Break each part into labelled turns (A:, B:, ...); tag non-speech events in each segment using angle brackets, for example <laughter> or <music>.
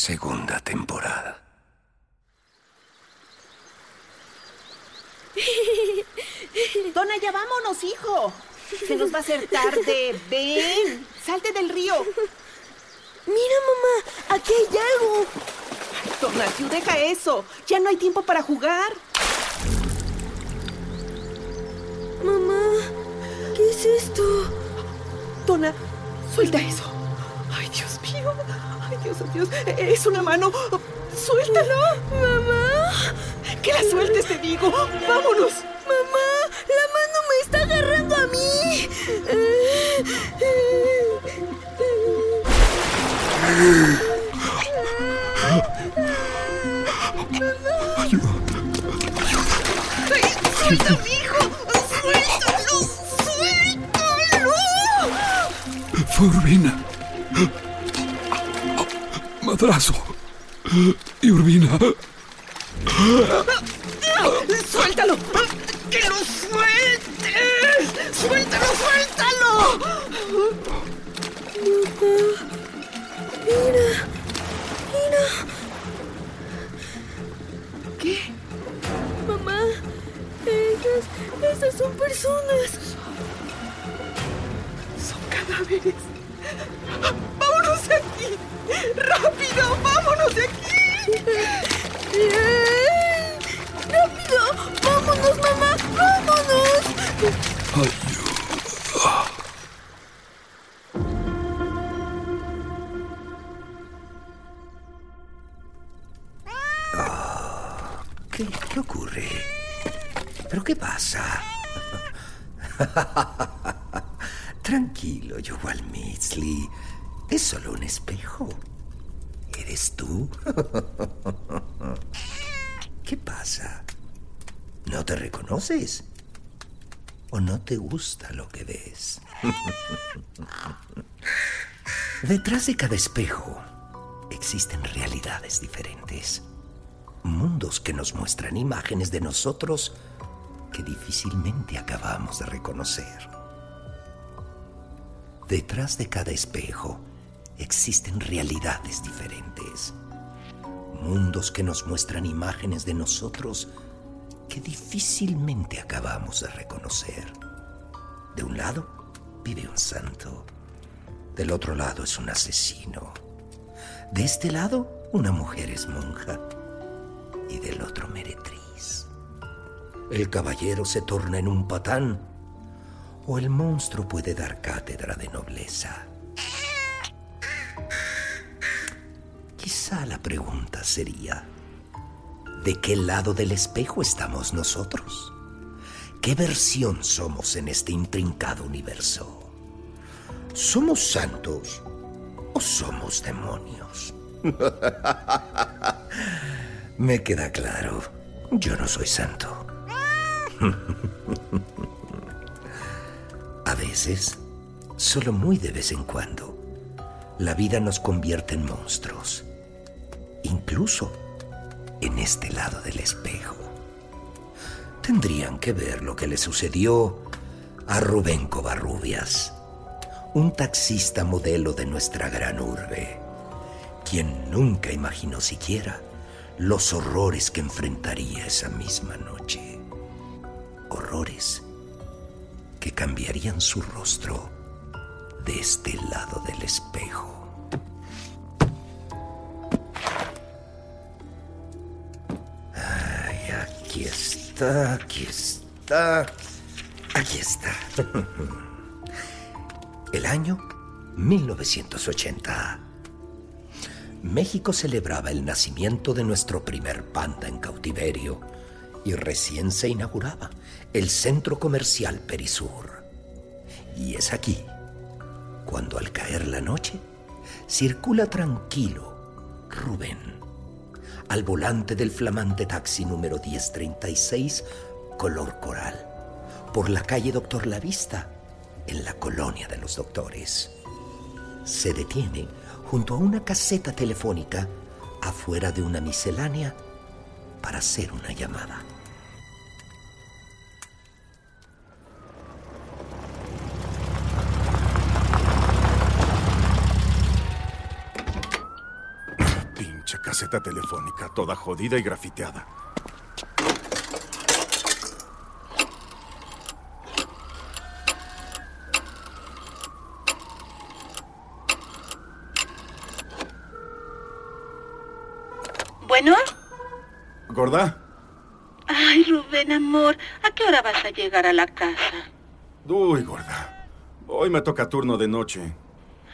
A: Segunda temporada. <laughs>
B: Dona, ya vámonos, hijo. Se nos va a hacer tarde. Ven, salte del río.
C: Mira, mamá, aquí hay algo.
B: Donatiu, deja eso. Ya no hay tiempo para jugar.
C: Mamá, ¿qué es esto?
B: Dona, suelta eso. Ay, Dios mío. Ay, Dios, Dios. Es una mano. Suéltala.
C: Mamá.
B: Que la sueltes, te digo. Vámonos.
C: Mamá, la mano me está agarrando a mí.
B: Ay, suelta, hijo. Suéltalo.
D: Madrazo. Y Urbina.
B: Suéltalo. Que lo sueltes. Suéltalo, suéltalo.
C: Mira, mira.
B: ¿Qué?
C: Mamá, ellas, esas son personas.
B: Son cadáveres. ¡Vámonos aquí! ¡Rápido! ¡Vámonos de aquí!
C: ¡Rápido! ¡Vámonos, mamá! ¡Vámonos!
D: Ayuda.
A: Espejo. ¿Eres tú? <laughs> ¿Qué pasa? ¿No te reconoces? ¿O no te gusta lo que ves? <laughs> Detrás de cada espejo existen realidades diferentes. Mundos que nos muestran imágenes de nosotros que difícilmente acabamos de reconocer. Detrás de cada espejo existen realidades diferentes. Mundos que nos muestran imágenes de nosotros que difícilmente acabamos de reconocer. De un lado vive un santo. Del otro lado es un asesino. De este lado una mujer es monja. Y del otro meretriz. El caballero se torna en un patán o el monstruo puede dar cátedra de nobleza. Quizá la pregunta sería, ¿de qué lado del espejo estamos nosotros? ¿Qué versión somos en este intrincado universo? ¿Somos santos o somos demonios? <laughs> Me queda claro, yo no soy santo. <laughs> A veces, solo muy de vez en cuando, la vida nos convierte en monstruos, incluso en este lado del espejo. Tendrían que ver lo que le sucedió a Rubén Covarrubias, un taxista modelo de nuestra gran urbe, quien nunca imaginó siquiera los horrores que enfrentaría esa misma noche. Horrores que cambiarían su rostro de este lado del espejo. Aquí está, aquí está. <laughs> El año 1980. México celebraba el nacimiento de nuestro primer panda en cautiverio y recién se inauguraba el centro comercial Perisur. Y es aquí cuando al caer la noche circula tranquilo Rubén al volante del flamante taxi número 1036 color coral por la calle Doctor La Vista en la colonia de los doctores. Se detiene junto a una caseta telefónica afuera de una miscelánea para hacer una llamada.
E: Caseta telefónica, toda jodida y grafiteada.
F: Bueno.
E: ¿Gorda?
F: Ay, Rubén, amor, ¿a qué hora vas a llegar a la casa?
E: Uy, gorda. Hoy me toca turno de noche.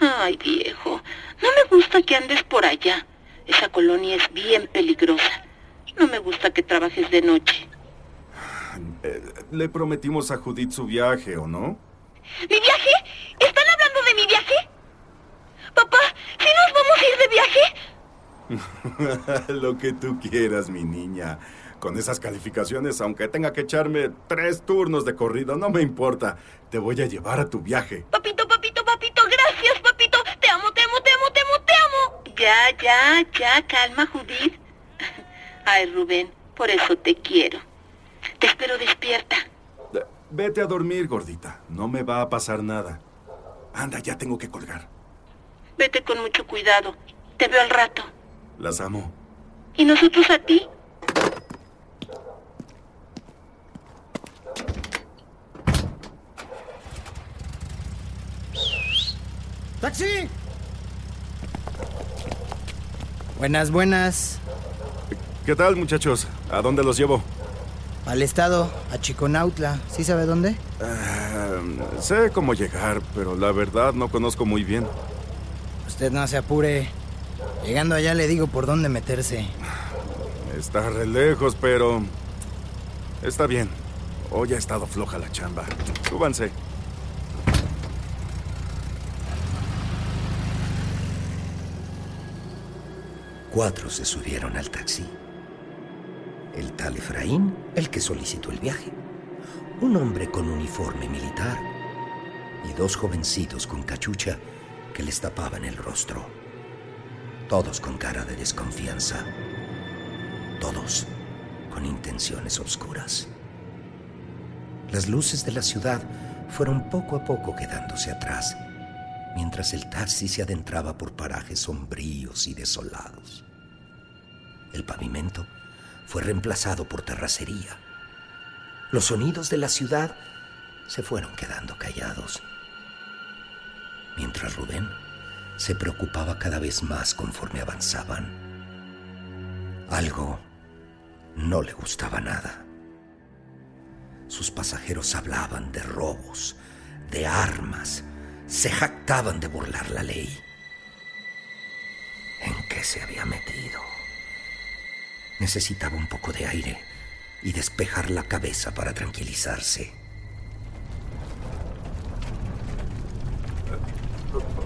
F: Ay, viejo, no me gusta que andes por allá. Esa colonia es bien peligrosa. No me gusta que trabajes de noche.
E: Eh, le prometimos a Judith su viaje, ¿o no?
F: ¿Mi viaje? ¿Están hablando de mi viaje? Papá, ¿sí nos vamos a ir de viaje? <laughs>
E: Lo que tú quieras, mi niña. Con esas calificaciones, aunque tenga que echarme tres turnos de corrido, no me importa. Te voy a llevar a tu viaje.
F: Papito, Ya, ya, ya, calma, Judith. Ay, Rubén, por eso te quiero. Te espero despierta.
E: Vete a dormir, gordita. No me va a pasar nada. Anda, ya tengo que colgar.
F: Vete con mucho cuidado. Te veo al rato.
E: Las amo.
F: ¿Y nosotros a ti?
G: ¡Taxi! Buenas, buenas.
E: ¿Qué tal, muchachos? ¿A dónde los llevo?
G: Al estado, a Chiconautla. ¿Sí sabe dónde?
E: Ah, sé cómo llegar, pero la verdad no conozco muy bien.
G: Usted no se apure. Llegando allá le digo por dónde meterse.
E: Está re lejos, pero... Está bien. Hoy ha estado floja la chamba. Súbanse.
A: Cuatro se subieron al taxi. El tal Efraín, el que solicitó el viaje. Un hombre con uniforme militar. Y dos jovencitos con cachucha que les tapaban el rostro. Todos con cara de desconfianza. Todos con intenciones oscuras. Las luces de la ciudad fueron poco a poco quedándose atrás, mientras el taxi se adentraba por parajes sombríos y desolados. El pavimento fue reemplazado por terracería. Los sonidos de la ciudad se fueron quedando callados, mientras Rubén se preocupaba cada vez más conforme avanzaban. Algo no le gustaba nada. Sus pasajeros hablaban de robos, de armas, se jactaban de burlar la ley. ¿En qué se había metido. Necesitaba un poco de aire y despejar la cabeza para tranquilizarse.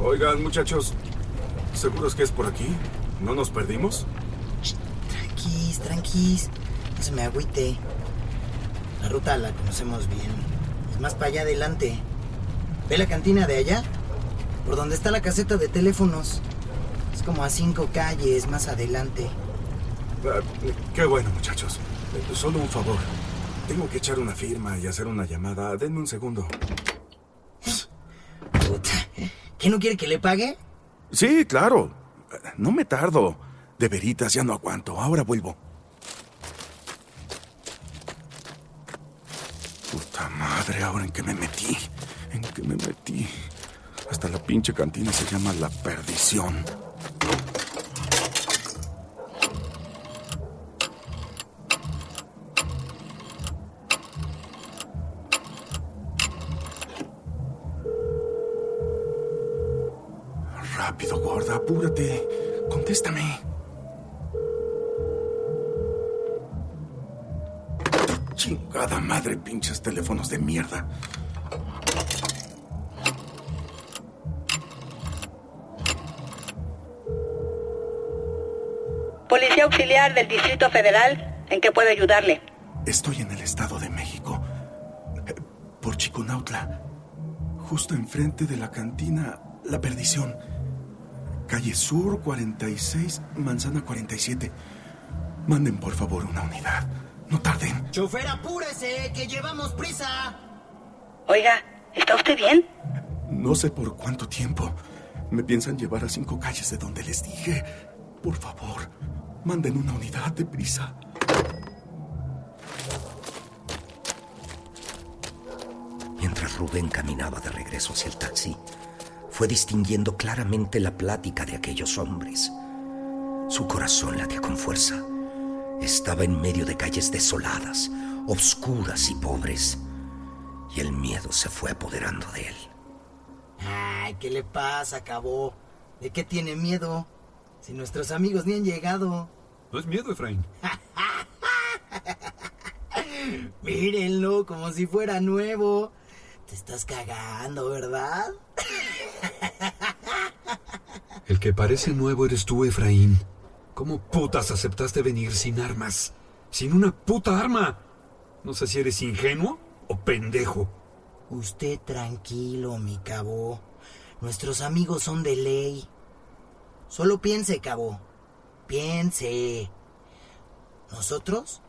E: Oigan, muchachos, ¿seguros que es por aquí? ¿No nos perdimos?
G: Tranquis, tranquis. No se me agüite. La ruta la conocemos bien. Es más para allá adelante. ¿Ve la cantina de allá? Por donde está la caseta de teléfonos. Es como a cinco calles más adelante.
E: Ah, qué bueno, muchachos. Eh, Solo un favor. Tengo que echar una firma y hacer una llamada. Denme un segundo.
G: Puta. ¿Qué no quiere que le pague?
E: Sí, claro. No me tardo. De veritas, ya no aguanto. Ahora vuelvo. Puta madre, ahora en qué me metí. ¿En qué me metí? Hasta la pinche cantina se llama La Perdición. Rápido, gorda, apúrate. Contéstame. Chingada madre, pinches teléfonos de mierda.
F: Policía auxiliar del Distrito Federal, ¿en qué puedo ayudarle?
E: Estoy en el Estado de México. eh, Por Chiconautla. Justo enfrente de la cantina La Perdición. Calle Sur 46, Manzana 47. Manden por favor una unidad. No tarden.
G: Chofer, apúrese, que llevamos prisa.
F: Oiga, ¿está usted bien?
E: No sé por cuánto tiempo. Me piensan llevar a cinco calles de donde les dije. Por favor, manden una unidad de prisa.
A: Mientras Rubén caminaba de regreso hacia el taxi, fue distinguiendo claramente la plática de aquellos hombres. Su corazón latía con fuerza. Estaba en medio de calles desoladas, obscuras y pobres, y el miedo se fue apoderando de él.
G: Ay, ¿qué le pasa, acabó? ¿De qué tiene miedo? Si nuestros amigos ni han llegado.
D: No es miedo, Efraín. <laughs>
G: Mírenlo, como si fuera nuevo. Te estás cagando, ¿verdad?
D: El que parece nuevo eres tú, Efraín. ¿Cómo putas aceptaste venir sin armas? Sin una puta arma. No sé si eres ingenuo o pendejo.
G: Usted tranquilo, mi cabo. Nuestros amigos son de ley. Solo piense, cabo. Piense. Nosotros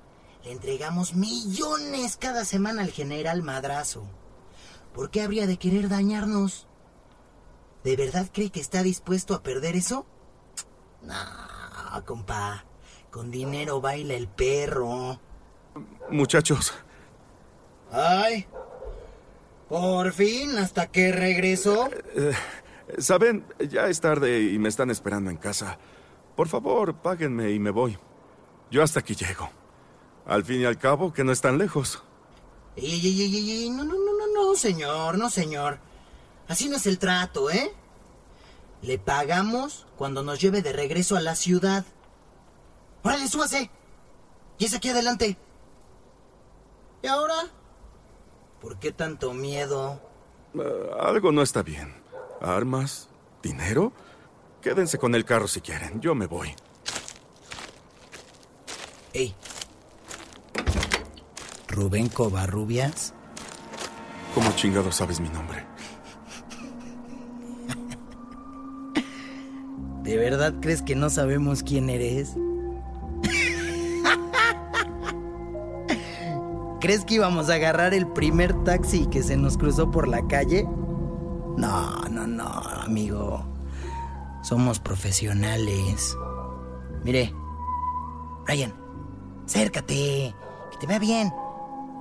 G: le entregamos millones cada semana al general Madrazo. ¿Por qué habría de querer dañarnos? ¿De verdad cree que está dispuesto a perder eso? No, compa. Con dinero baila el perro.
E: Muchachos,
G: Ay. Por fin, hasta que regresó.
E: Saben, ya es tarde y me están esperando en casa. Por favor, páguenme y me voy. Yo hasta aquí llego. Al fin y al cabo, que no están lejos.
G: Ey, ey, ey, ey, ey, no, no, no, no, no, señor, no, señor. Así no es el trato, ¿eh? Le pagamos cuando nos lleve de regreso a la ciudad. ¡Órale, súbase! Y es aquí adelante. ¿Y ahora? ¿Por qué tanto miedo?
E: Eh, algo no está bien. ¿Armas? ¿Dinero? Quédense con el carro si quieren. Yo me voy.
G: Ey. ¿Rubén Covarrubias?
E: ¿Cómo chingado sabes mi nombre?
G: ¿De verdad crees que no sabemos quién eres? ¿Crees que íbamos a agarrar el primer taxi que se nos cruzó por la calle? No, no, no, amigo. Somos profesionales. Mire, Brian, acércate, que te vea bien.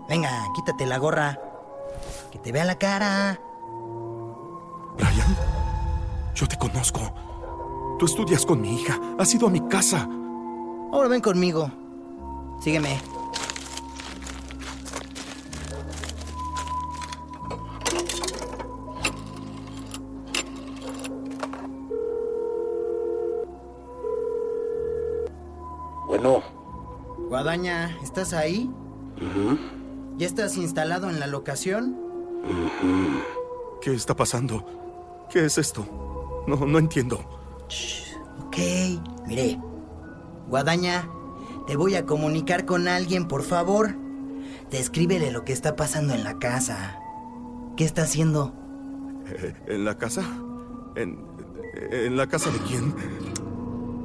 G: Venga, quítate la gorra. Que te vea la cara.
E: Brian, yo te conozco. Tú estudias con mi hija. Has ido a mi casa.
G: Ahora ven conmigo. Sígueme.
H: Bueno.
G: Guadaña, ¿estás ahí? ¿Ya estás instalado en la locación?
E: ¿Qué está pasando? ¿Qué es esto? No, no entiendo.
G: Ok, mire. Guadaña, te voy a comunicar con alguien, por favor. Descríbele lo que está pasando en la casa. ¿Qué está haciendo?
E: Eh, ¿En la casa? ¿En, ¿En la casa de quién?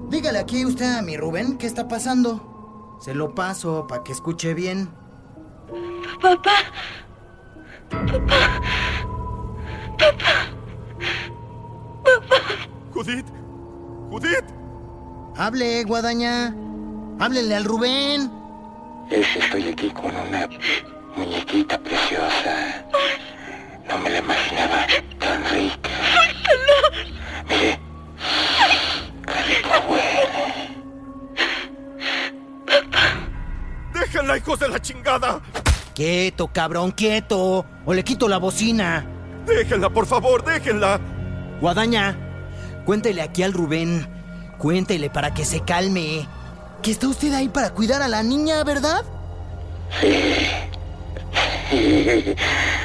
G: Dígale aquí usted a mi Rubén qué está pasando. Se lo paso para que escuche bien.
F: Papá. Papá. Papá. Papá.
E: Judith. Judith.
G: Hable, Guadaña. Háblele al Rubén.
H: Es que estoy aquí con una muñequita preciosa. No me la imaginaba tan rica.
E: ¡Déjenla, hijos de la chingada!
G: Quieto, cabrón, quieto. O le quito la bocina.
E: Déjenla, por favor, déjenla.
G: Guadaña, cuéntele aquí al Rubén. Cuéntele para que se calme. Que está usted ahí para cuidar a la niña, ¿verdad? <laughs>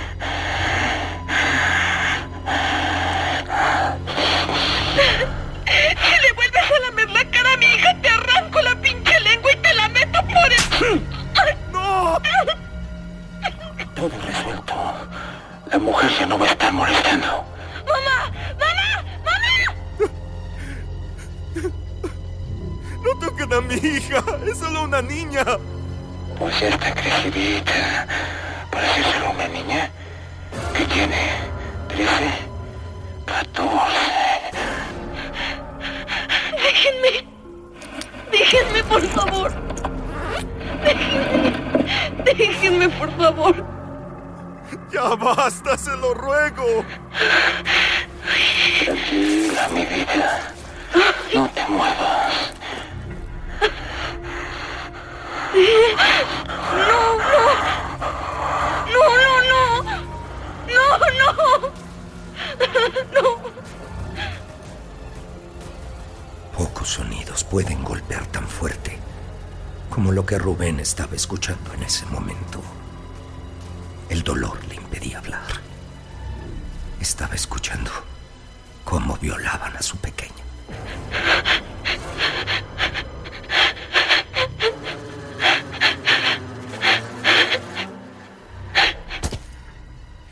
A: estaba escuchando en ese momento. El dolor le impedía hablar. Estaba escuchando cómo violaban a su pequeña.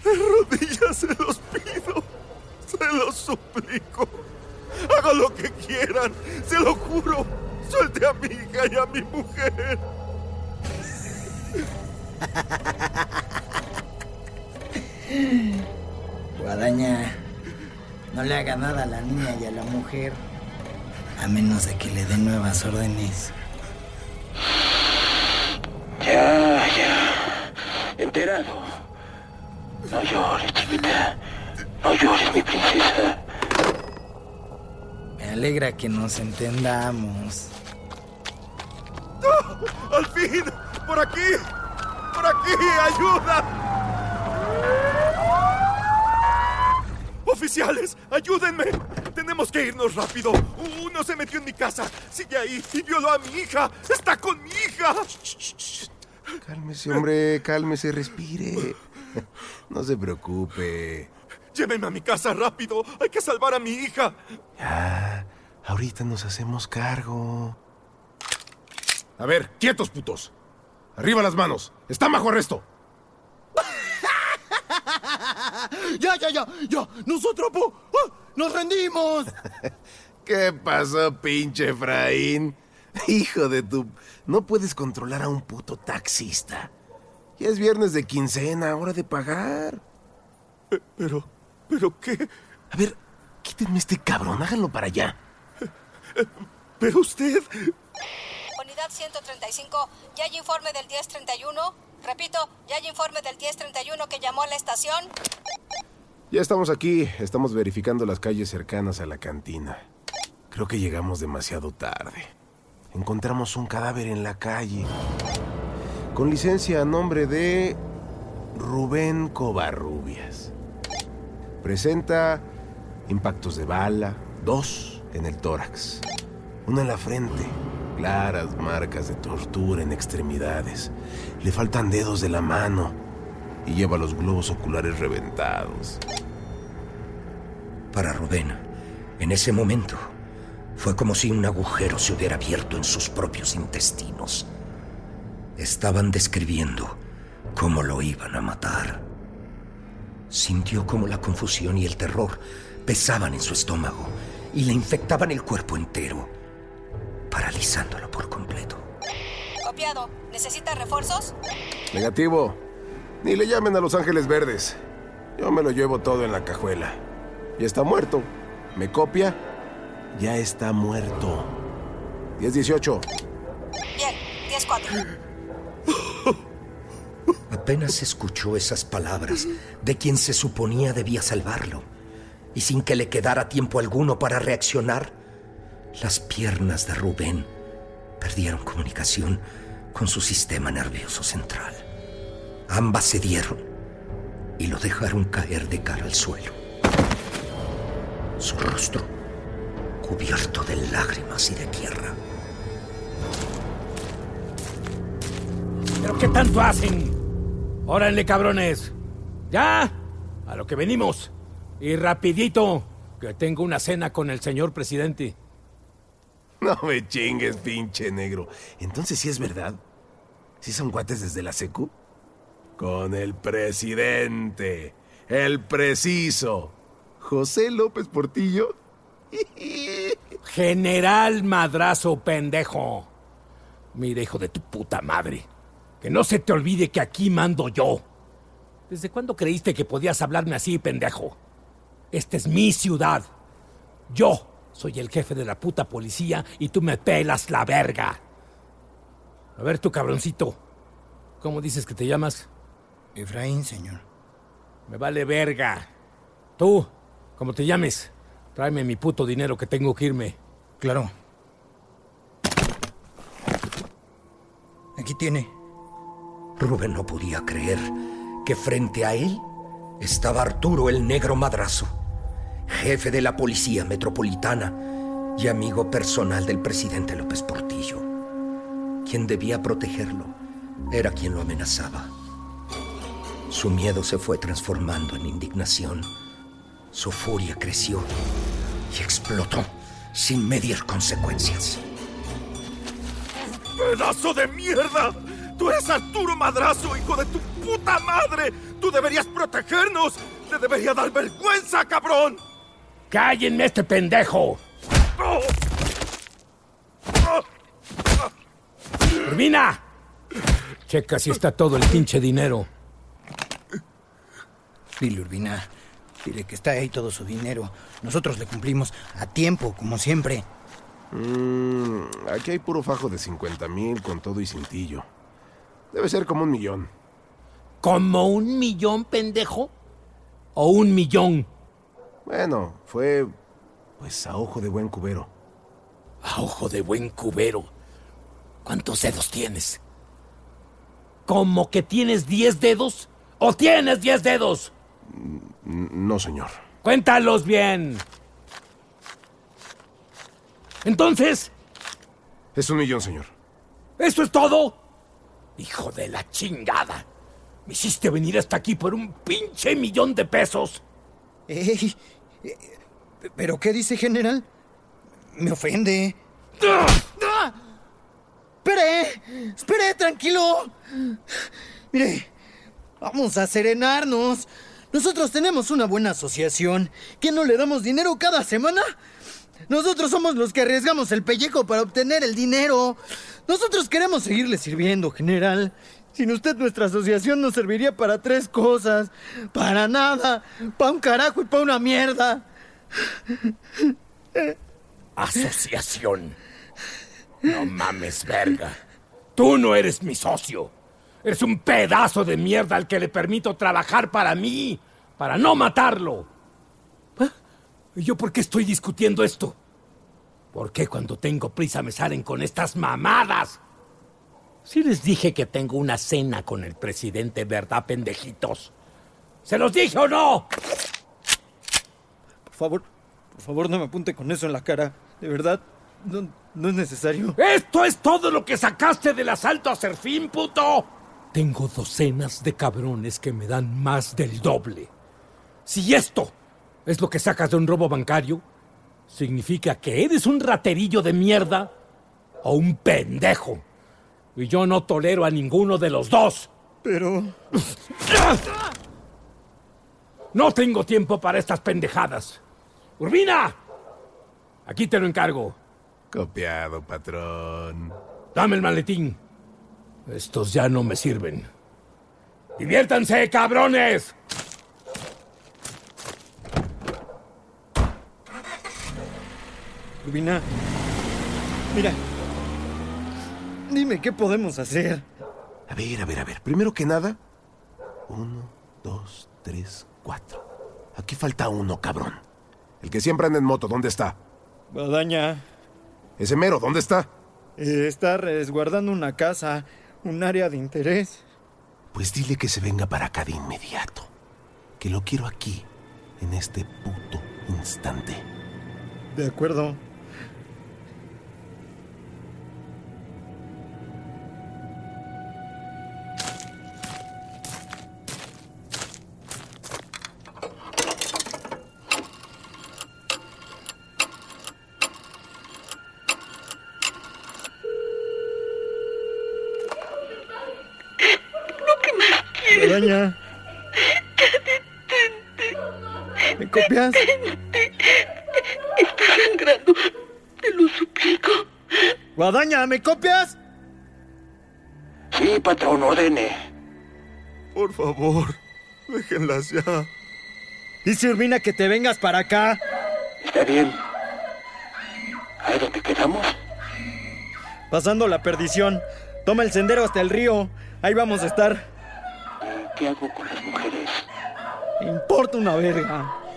E: De rodillas se los pido. Se los suplico. Haga lo que quieran. Se lo juro. Suelte a mi hija y a mi mujer.
G: Guadaña, no le haga nada a la niña y a la mujer. A menos de que le dé nuevas órdenes.
H: Ya, ya. Enterado. No llores, chiquita. No llores, mi princesa.
G: Me alegra que nos entendamos.
E: ¡Ah! ¡Al fin! ¡Por aquí! ¡Por aquí! ¡Ayuda! ¡Oficiales! ¡Ayúdenme! Tenemos que irnos rápido. Uno se metió en mi casa. Sigue ahí y violó a mi hija. ¡Está con mi hija!
I: Cálmese, hombre, cálmese, respire. No se preocupe.
E: Llévenme a mi casa rápido. Hay que salvar a mi hija.
I: Ya, ahorita nos hacemos cargo.
J: A ver, quietos, putos. Arriba las manos. Están bajo arresto. <laughs>
K: ¡Ya, ya, ya! ¡Ya! ¡Nosotros po! ¡Ah! ¡Nos rendimos! <laughs>
I: ¿Qué pasó, pinche Efraín? Hijo de tu... No puedes controlar a un puto taxista. Ya es viernes de quincena, hora de pagar.
E: Pero... ¿Pero qué?
I: A ver, quítenme este cabrón, háganlo para allá.
E: Pero usted...
L: Unidad 135, ¿ya hay informe del 1031? Repito, ¿ya hay informe del 1031 que llamó a la estación?
I: Ya estamos aquí, estamos verificando las calles cercanas a la cantina. Creo que llegamos demasiado tarde. Encontramos un cadáver en la calle. Con licencia a nombre de Rubén Covarrubias. Presenta impactos de bala, dos en el tórax, uno en la frente, Claras marcas de tortura en extremidades. Le faltan dedos de la mano y lleva los globos oculares reventados.
A: Para Rubén, en ese momento, fue como si un agujero se hubiera abierto en sus propios intestinos. Estaban describiendo cómo lo iban a matar. Sintió como la confusión y el terror pesaban en su estómago y le infectaban el cuerpo entero, paralizándolo por completo.
L: Copiado. ¿Necesita refuerzos?
I: Negativo. Ni le llamen a Los Ángeles Verdes. Yo me lo llevo todo en la cajuela. Ya está muerto. ¿Me copia? Ya está muerto. 10-18.
L: Bien, 10-4. <gasps>
A: Apenas escuchó esas palabras de quien se suponía debía salvarlo, y sin que le quedara tiempo alguno para reaccionar, las piernas de Rubén perdieron comunicación con su sistema nervioso central. Ambas cedieron y lo dejaron caer de cara al suelo. Su rostro cubierto de lágrimas y de tierra.
M: ¿Pero qué tanto hacen? Órale, cabrones. Ya, a lo que venimos. Y rapidito, que tengo una cena con el señor presidente. <laughs>
I: No me chingues, pinche negro. Entonces sí es verdad. ¿Sí son cuates desde la secu? Con el presidente. El preciso. José López Portillo. <laughs>
M: General Madrazo Pendejo. Mira, hijo de tu puta madre. Que no se te olvide que aquí mando yo. ¿Desde cuándo creíste que podías hablarme así, pendejo? Esta es mi ciudad. Yo soy el jefe de la puta policía y tú me pelas la verga. A ver, tu cabroncito. ¿Cómo dices que te llamas?
N: Efraín, señor.
M: Me vale verga. Tú, como te llames, tráeme mi puto dinero que tengo que irme.
N: Claro. Aquí tiene.
A: Rubén no podía creer que frente a él estaba Arturo el Negro Madrazo, jefe de la Policía Metropolitana y amigo personal del presidente López Portillo. Quien debía protegerlo era quien lo amenazaba. Su miedo se fue transformando en indignación. Su furia creció y explotó sin medir consecuencias.
K: ¡Pedazo de mierda! ¡Tú eres Arturo Madrazo, hijo de tu puta madre! ¡Tú deberías protegernos! ¡Te debería dar vergüenza, cabrón!
M: ¡Cállenme este pendejo! ¡Urbina! Checa si está todo el pinche dinero.
N: Dile, Urbina. Dile que está ahí todo su dinero. Nosotros le cumplimos a tiempo, como siempre.
I: Mm, aquí hay puro fajo de 50 mil con todo y cintillo. Debe ser como un millón.
M: ¿Como un millón, pendejo? ¿O un millón?
I: Bueno, fue pues a ojo de buen cubero.
M: A ojo de buen cubero. ¿Cuántos dedos tienes? ¿Cómo que tienes 10 dedos? ¿O tienes 10 dedos?
I: No, señor.
M: Cuéntalos bien. Entonces...
I: Es un millón, señor.
M: ¿Eso es todo? Hijo de la chingada. Me hiciste venir hasta aquí por un pinche millón de pesos.
N: Ey, ¿Pero qué dice, general? Me ofende. ¡Espere! ¡Espere, tranquilo! Mire, vamos a serenarnos. Nosotros tenemos una buena asociación. ¿Que no le damos dinero cada semana? Nosotros somos los que arriesgamos el pellejo para obtener el dinero. Nosotros queremos seguirle sirviendo, general. Sin usted nuestra asociación nos serviría para tres cosas. Para nada. Para un carajo y para una mierda.
M: Asociación. No mames, verga. Tú no eres mi socio. Eres un pedazo de mierda al que le permito trabajar para mí, para no matarlo. ¿Y yo por qué estoy discutiendo esto? ¿Por qué cuando tengo prisa me salen con estas mamadas? Si les dije que tengo una cena con el presidente, ¿verdad, pendejitos? ¿Se los dije o no?
N: Por favor, por favor, no me apunte con eso en la cara. De verdad, No, no es necesario.
M: ¡Esto es todo lo que sacaste del asalto a Serfín, puto! Tengo docenas de cabrones que me dan más del doble. Si esto es lo que sacas de un robo bancario, significa que eres un raterillo de mierda o un pendejo. Y yo no tolero a ninguno de los dos.
N: Pero...
M: No tengo tiempo para estas pendejadas. Urbina, aquí te lo encargo.
I: Copiado, patrón.
M: Dame el maletín. Estos ya no me sirven. ¡Diviértanse, cabrones!
N: Urbina. Mira. Dime, ¿qué podemos hacer?
I: A ver, a ver, a ver. Primero que nada. Uno, dos, tres, cuatro. Aquí falta uno, cabrón. El que siempre anda en moto, ¿dónde está?
N: Guadaña.
I: Ese mero, ¿dónde está?
N: Eh, está resguardando una casa, un área de interés.
I: Pues dile que se venga para acá de inmediato. Que lo quiero aquí, en este puto instante.
N: De acuerdo.
F: Está sangrando. Te lo suplico.
N: Guadaña, ¿me copias?
H: Sí, patrón, ordene.
E: Por favor, déjenlas ya.
N: Dice Urbina que te vengas para acá.
H: Está bien. ¿Ahí donde quedamos?
N: Pasando la perdición. Toma el sendero hasta el río. Ahí vamos a estar.
H: ¿Qué hago con las mujeres?
N: Me importa una verga.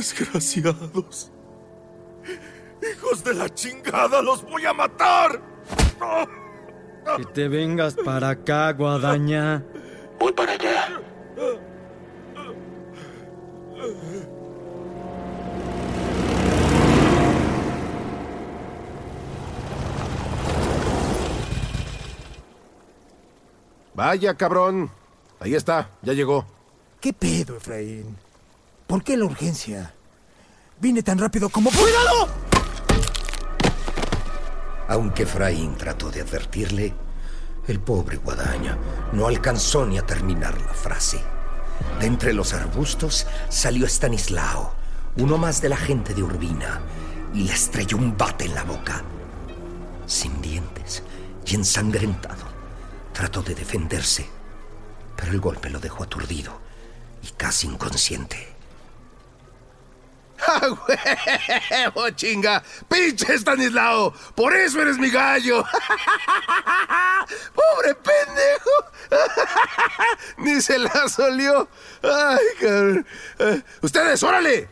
E: Desgraciados. Hijos de la chingada, los voy a matar.
N: Que te vengas para acá, Guadaña.
H: Voy para allá.
I: Vaya, cabrón. Ahí está, ya llegó.
O: ¿Qué pedo, Efraín? ¿Por qué la urgencia? Vine tan rápido como... ¡Cuidado!
A: Aunque Efraín trató de advertirle, el pobre Guadaña no alcanzó ni a terminar la frase. De entre los arbustos salió Stanislao, uno más de la gente de Urbina, y le estrelló un bate en la boca. Sin dientes y ensangrentado, trató de defenderse, pero el golpe lo dejó aturdido y casi inconsciente. <laughs>
I: ¡Ah, huevo, chinga! ¡Pinche Stanislao! ¡Por eso eres mi gallo! <laughs> ¡Pobre pendejo! <laughs> Ni se la solió. ¡Ay, cabrón! Eh, ¡Ustedes, órale!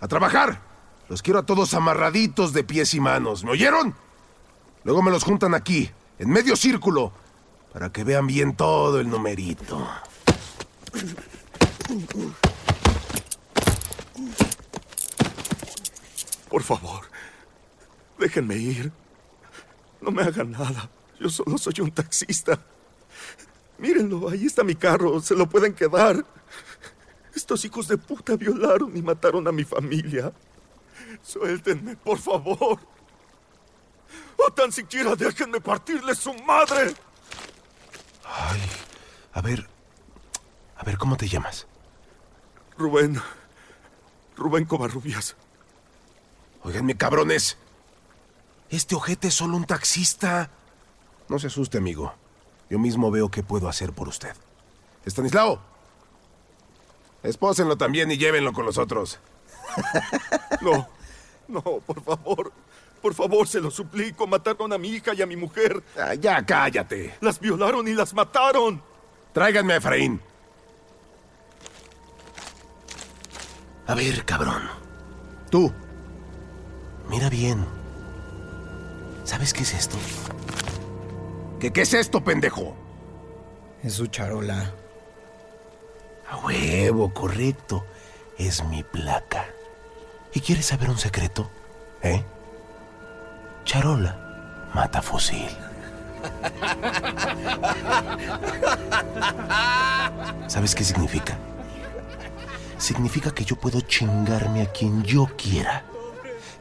I: ¡A trabajar! Los quiero a todos amarraditos de pies y manos. ¿Me oyeron? Luego me los juntan aquí, en medio círculo, para que vean bien todo el numerito.
E: Por favor, déjenme ir. No me hagan nada. Yo solo soy un taxista. Mírenlo, ahí está mi carro. Se lo pueden quedar. Estos hijos de puta violaron y mataron a mi familia. Suéltenme, por favor. O tan siquiera déjenme partirle su madre.
I: Ay, a ver. A ver, ¿cómo te llamas?
E: Rubén. Rubén Covarrubias.
I: Oiganme, cabrones. Este ojete es solo un taxista. No se asuste, amigo. Yo mismo veo qué puedo hacer por usted. Estanislao. Espósenlo también y llévenlo con los otros. <laughs>
E: No, no, por favor. Por favor, se lo suplico. Mataron a mi hija y a mi mujer.
I: Ah, ya, cállate.
E: Las violaron y las mataron.
I: Tráiganme a Efraín. A ver, cabrón. Tú. Mira bien. ¿Sabes qué es esto? ¿Qué, qué es esto, pendejo?
N: Es su charola.
I: A huevo, correcto. es mi placa. ¿Y quieres saber un secreto? ¿Eh? Charola mata fusil. ¿Sabes qué significa? Significa que yo puedo chingarme a quien yo quiera.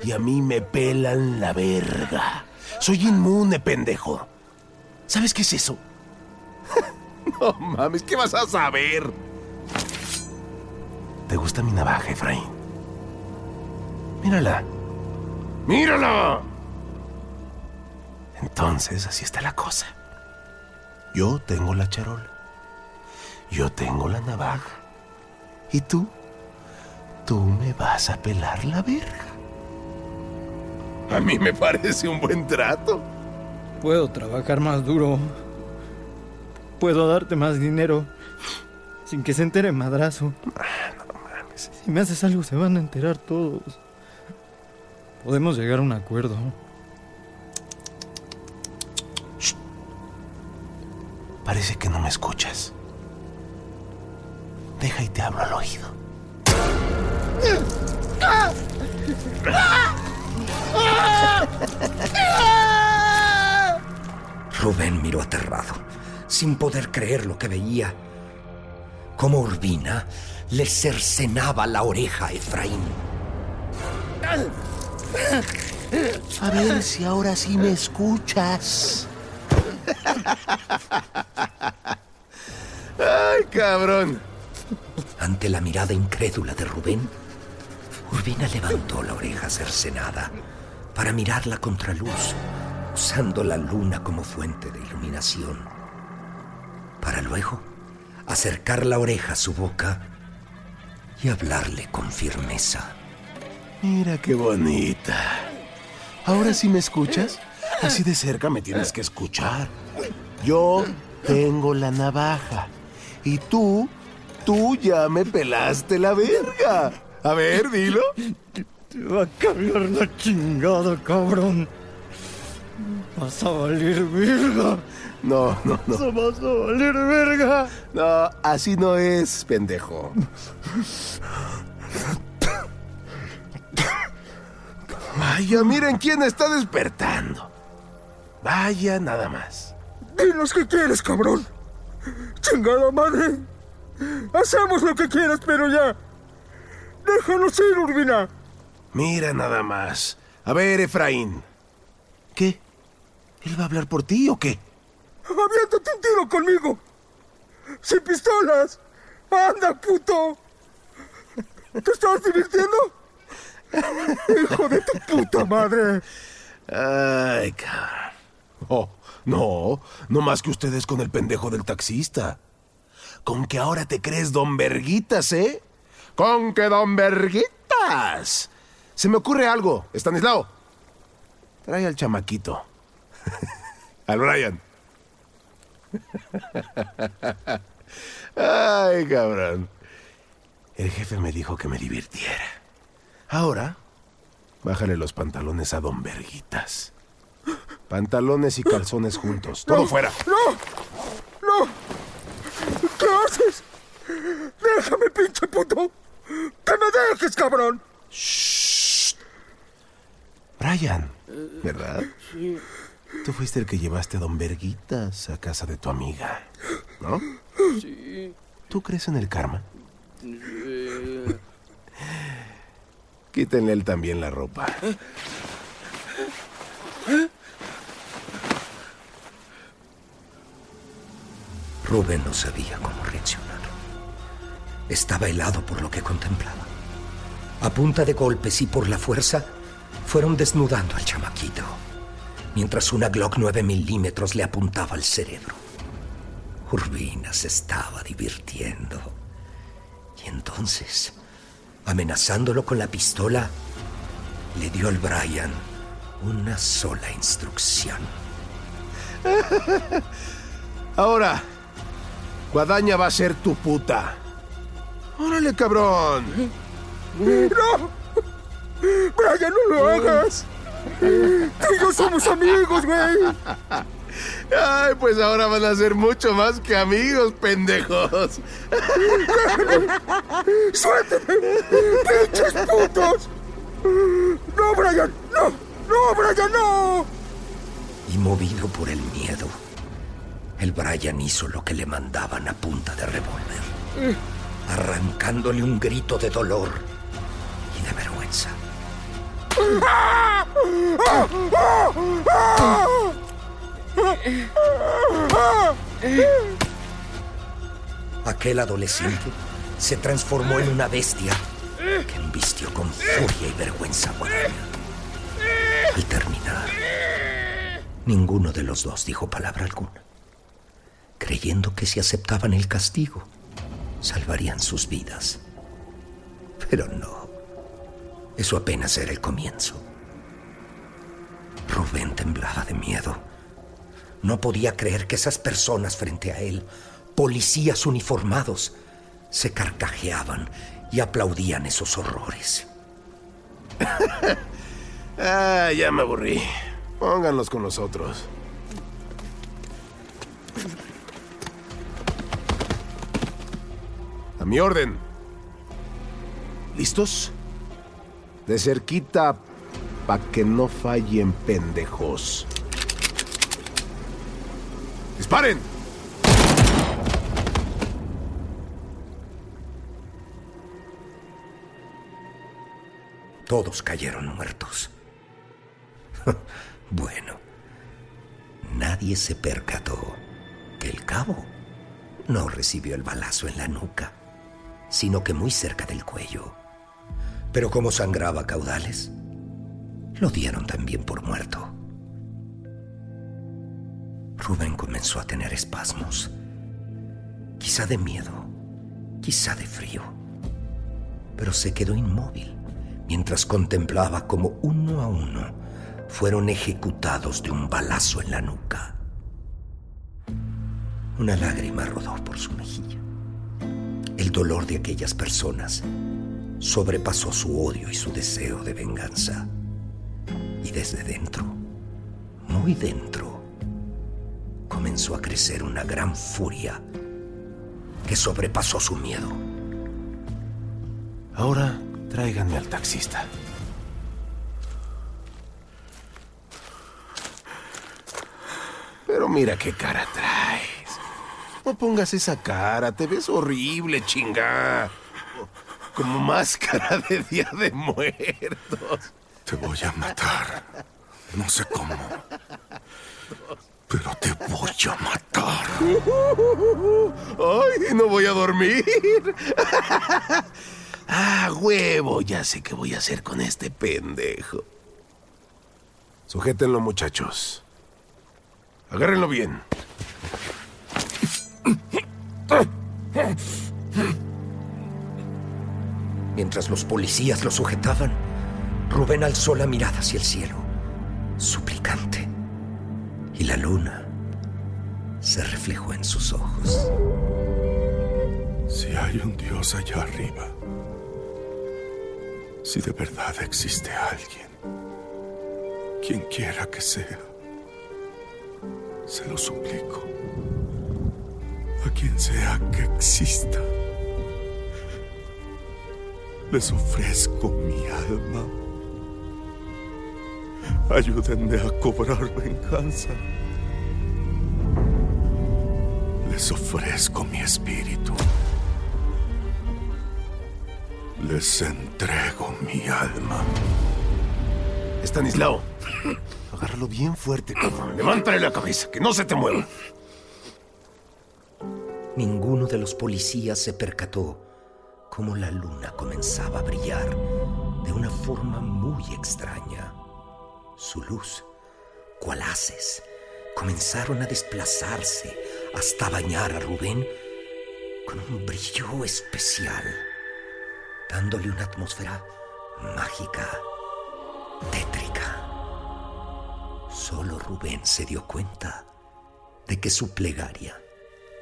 I: Y a mí me pelan la verga. Soy inmune, pendejo. ¿Sabes qué es eso? <laughs> no mames, ¿qué vas a saber? ¿Te gusta mi navaja, Efraín? Mírala. ¡Mírala! Entonces, así está la cosa. Yo tengo la charola. Yo tengo la navaja. ¿Y tú? Tú me vas a pelar la verga. A mí me parece un buen trato.
N: Puedo trabajar más duro. Puedo darte más dinero. Sin que se entere madrazo. Si me haces algo, se van a enterar todos. Podemos llegar a un acuerdo.
I: Parece que no me escuchas. Deja y te hablo al oído. <laughs>
A: Rubén miró aterrado, sin poder creer lo que veía. Como Urbina le cercenaba la oreja a Efraín.
I: A ver si ahora sí me escuchas. Ay, cabrón.
A: Ante la mirada incrédula de Rubén, Urbina levantó la oreja cercenada para mirar la contraluz, usando la luna como fuente de iluminación. Para luego acercar la oreja a su boca y hablarle con firmeza.
I: Mira qué bonita. ¿Ahora sí me escuchas? Así de cerca me tienes que escuchar. Yo tengo la navaja. Y tú, tú ya me pelaste la verga. A ver, dilo.
N: Te va a cambiar la chingada, cabrón. Vas a valer verga.
I: No, no, no.
N: Eso vas a valer verga.
I: No, así no es, pendejo. Vaya, miren quién está despertando. Vaya, nada más.
P: Dinos qué quieres, cabrón. Chingada madre. Hacemos lo que quieras, pero ya. Déjanos ir, Urbina.
I: Mira nada más. A ver, Efraín. ¿Qué? ¿Él va a hablar por ti o qué?
P: Aviéntate un tiro conmigo. Sin pistolas. Anda, puto. ¿Te estás divirtiendo? <laughs> Hijo de tu puta madre.
I: Ay, cabrón. Oh, no, no más que ustedes con el pendejo del taxista. Con que ahora te crees don Verguitas, ¿eh? Con que don Verguitas. Se me ocurre algo, Estanislao. Trae al chamaquito. <laughs> al Brian. <laughs> Ay, cabrón. El jefe me dijo que me divirtiera. Ahora, bájale los pantalones a don Verguitas. Pantalones y calzones juntos. Todo fuera.
P: ¡No! ¡No! ¿Qué haces? ¡Déjame, pinche puto! ¡Que me dejes, cabrón!
I: Brian, ¿verdad?
P: Sí.
I: Tú fuiste el que llevaste a don Verguitas a casa de tu amiga, ¿no?
P: Sí.
I: ¿Tú crees en el karma?
P: Sí.
I: Quítenle él también la ropa.
A: Rubén no sabía cómo reaccionar. Estaba helado por lo que contemplaba. A punta de golpes y por la fuerza, fueron desnudando al chamaquito, mientras una Glock 9 milímetros le apuntaba al cerebro. Urbina se estaba divirtiendo. Y entonces, amenazándolo con la pistola, le dio al Brian una sola instrucción. <laughs>
I: Ahora, Guadaña va a ser tu puta. Órale, cabrón.
P: ¡No! ¡Brian, no lo hagas! ¡Tú y yo somos amigos, güey!
I: Ay, pues ahora van a ser mucho más que amigos, pendejos.
P: ¡Suélteme! ¡Pinches putos! ¡No, Brian! ¡No! ¡No, Brian, no!
A: Y movido por el miedo, el Brian hizo lo que le mandaban a punta de revólver, arrancándole un grito de dolor y de vergüenza. Aquel adolescente se transformó en una bestia que embistió con furia y vergüenza a Guadaña. Al terminar, ninguno de los dos dijo palabra alguna, creyendo que si aceptaban el castigo, salvarían sus vidas. Pero no, eso apenas era el comienzo. Rubén temblaba de miedo. No podía creer que esas personas frente a él, policías uniformados, se carcajeaban y aplaudían esos horrores. <laughs>
I: ah, ya me aburrí. Pónganlos con nosotros. A mi orden. ¿Listos? De cerquita, pa' que no fallen pendejos. ¡Disparen!
A: Todos cayeron muertos. <laughs> bueno, nadie se percató que el cabo no recibió el balazo en la nuca, sino que muy cerca del cuello. Pero como sangraba caudales, lo dieron también por muerto. Rubén comenzó a tener espasmos, quizá de miedo, quizá de frío, pero se quedó inmóvil mientras contemplaba como uno a uno fueron ejecutados de un balazo en la nuca. Una lágrima rodó por su mejilla. El dolor de aquellas personas sobrepasó su odio y su deseo de venganza. Y desde dentro, muy dentro, comenzó a crecer una gran furia que sobrepasó su miedo.
I: Ahora tráiganme al taxista. Pero mira qué cara traes. No pongas esa cara, te ves horrible, chinga. Como máscara de Día de Muertos.
K: Te voy a matar. No sé cómo. Pero te voy a matar.
I: ¡Ay, no voy a dormir! <laughs> ¡Ah, huevo! Ya sé qué voy a hacer con este pendejo. Sujétenlo, muchachos. Agárrenlo bien.
A: Mientras los policías lo sujetaban, Rubén alzó la mirada hacia el cielo, suplicante, y la luna se reflejó en sus ojos.
K: Si hay un Dios allá arriba, si de verdad existe alguien, quien quiera que sea, se lo suplico, a quien sea que exista, les ofrezco mi alma. Ayúdenme a cobrar venganza. Les ofrezco mi espíritu. Les entrego mi alma.
I: Estanislao, <clears throat> agárralo bien fuerte, cabrón. Levántale la cabeza, que no se te mueva.
A: Ninguno de los policías se percató cómo la luna comenzaba a brillar de una forma muy extraña. Su luz, cual haces, comenzaron a desplazarse hasta bañar a Rubén con un brillo especial, dándole una atmósfera mágica, tétrica. Solo Rubén se dio cuenta de que su plegaria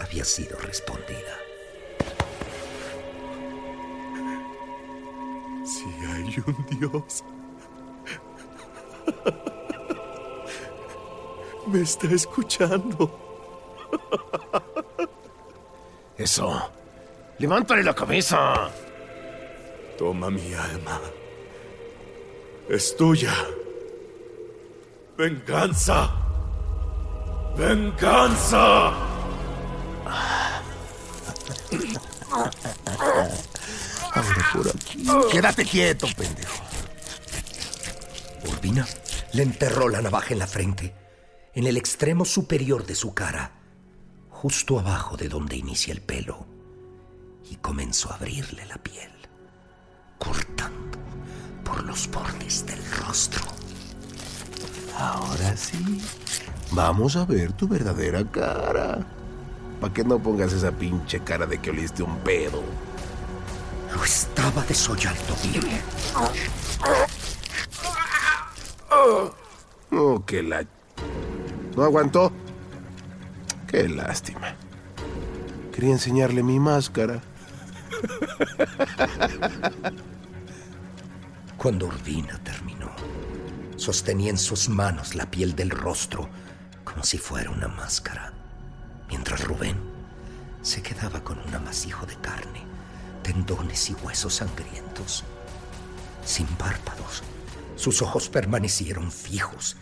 A: había sido respondida.
K: Si hay un Dios, me está escuchando.
I: Eso. Levántale la cabeza.
K: Toma mi alma. Es tuya. Venganza. Venganza. <laughs>
I: Ahora por aquí. Quédate quieto, pendejo.
A: Urbina le enterró la navaja en la frente, en el extremo superior de su cara, justo abajo de donde inicia el pelo, y comenzó a abrirle la piel, cortando por los bordes del rostro.
I: Ahora sí. Vamos a ver tu verdadera cara. Para que no pongas esa pinche cara de que oliste un pedo.
A: Lo estaba desollando bien.
I: Oh, qué la... ¿No aguantó? Qué lástima. Quería enseñarle mi máscara. <laughs>
A: Cuando Urbina terminó, sostenía en sus manos la piel del rostro como si fuera una máscara, mientras Rubén se quedaba con un amasijo de carne, tendones y huesos sangrientos. Sin párpados, sus ojos permanecieron fijos,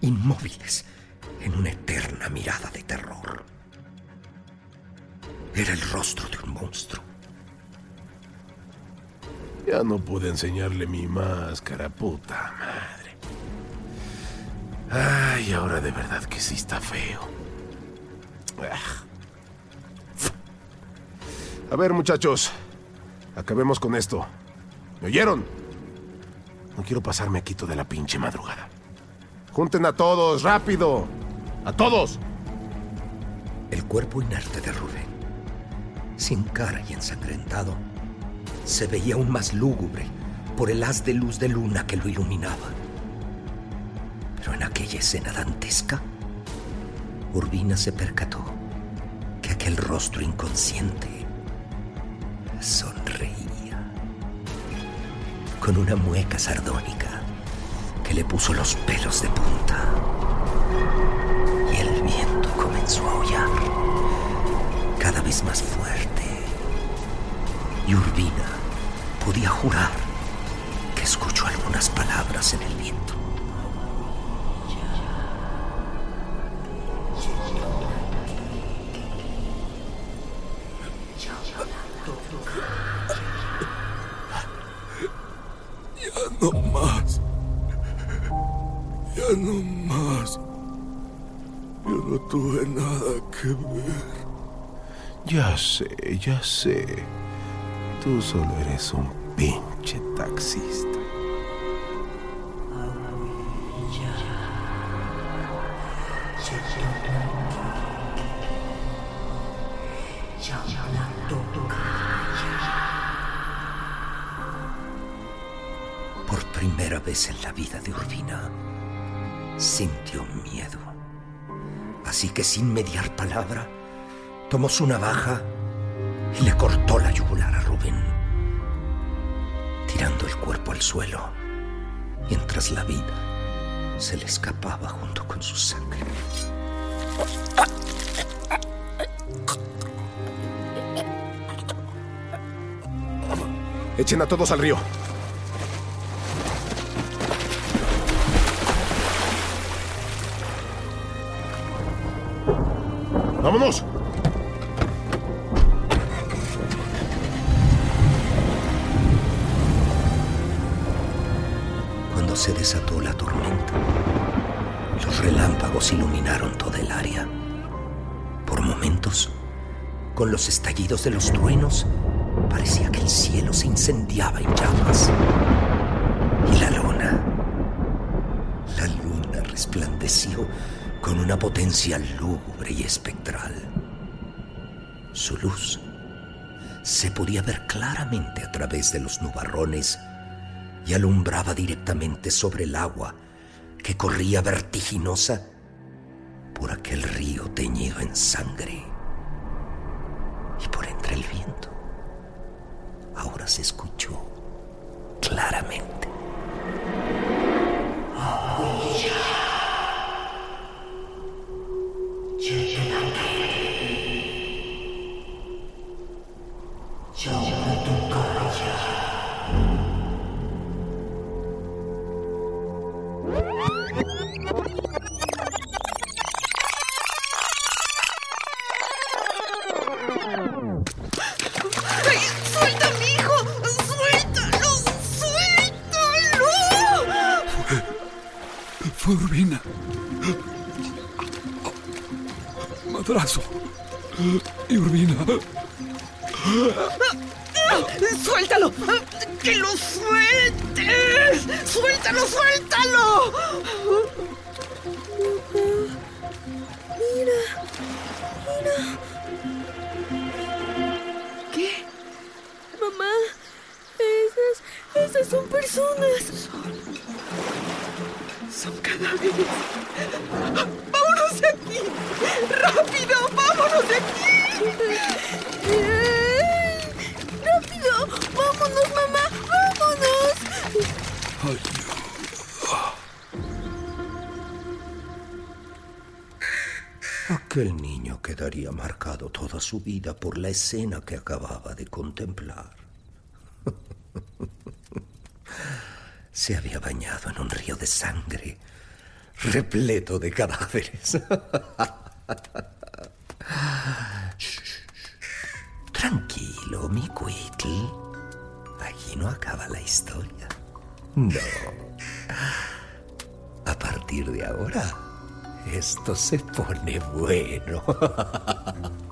A: inmóviles, en una eterna mirada de terror. Era el rostro de un monstruo.
I: Ya no pude enseñarle mi máscara, puta madre. Ay, ahora de verdad que sí está feo. Ah. A ver, muchachos. Acabemos con esto. ¿Me oyeron? No quiero pasarme aquí toda la pinche madrugada. Junten a todos, rápido. A todos.
A: El cuerpo inerte de Rubén, sin cara y ensangrentado, se veía aún más lúgubre por el haz de luz de luna que lo iluminaba. Pero en aquella escena dantesca, Urbina se percató que aquel rostro inconsciente sonreía con una mueca sardónica que le puso los pelos de punta. Y el viento comenzó a aullar cada vez más fuerte. Y Urbina podía jurar que escuchó algunas palabras en el viento.
K: Ya
I: sé, ya sé. Tú solo eres un pinche taxista.
A: Por primera vez en la vida de Urbina, sintió miedo. Así que sin mediar palabra, tomó su navaja y le cortó la yugular a Rubén, tirando el cuerpo al suelo, mientras la vida se le escapaba junto con su sangre.
I: Echen a todos al río. ¡Vámonos!
A: Los estallidos de los truenos, parecía que el cielo se incendiaba en llamas. Y la luna, la luna resplandeció con una potencia lúgubre y espectral. Su luz se podía ver claramente a través de los nubarrones y alumbraba directamente sobre el agua que corría vertiginosa por aquel río teñido en sangre. se escuchó claramente. Su vida por la escena que acababa de contemplar. <laughs> Se había bañado en un río de sangre, repleto de cadáveres. <laughs> Tranquilo, mi Quitl. Allí no acaba la historia. No. A partir de ahora, esto se pone bueno. <laughs>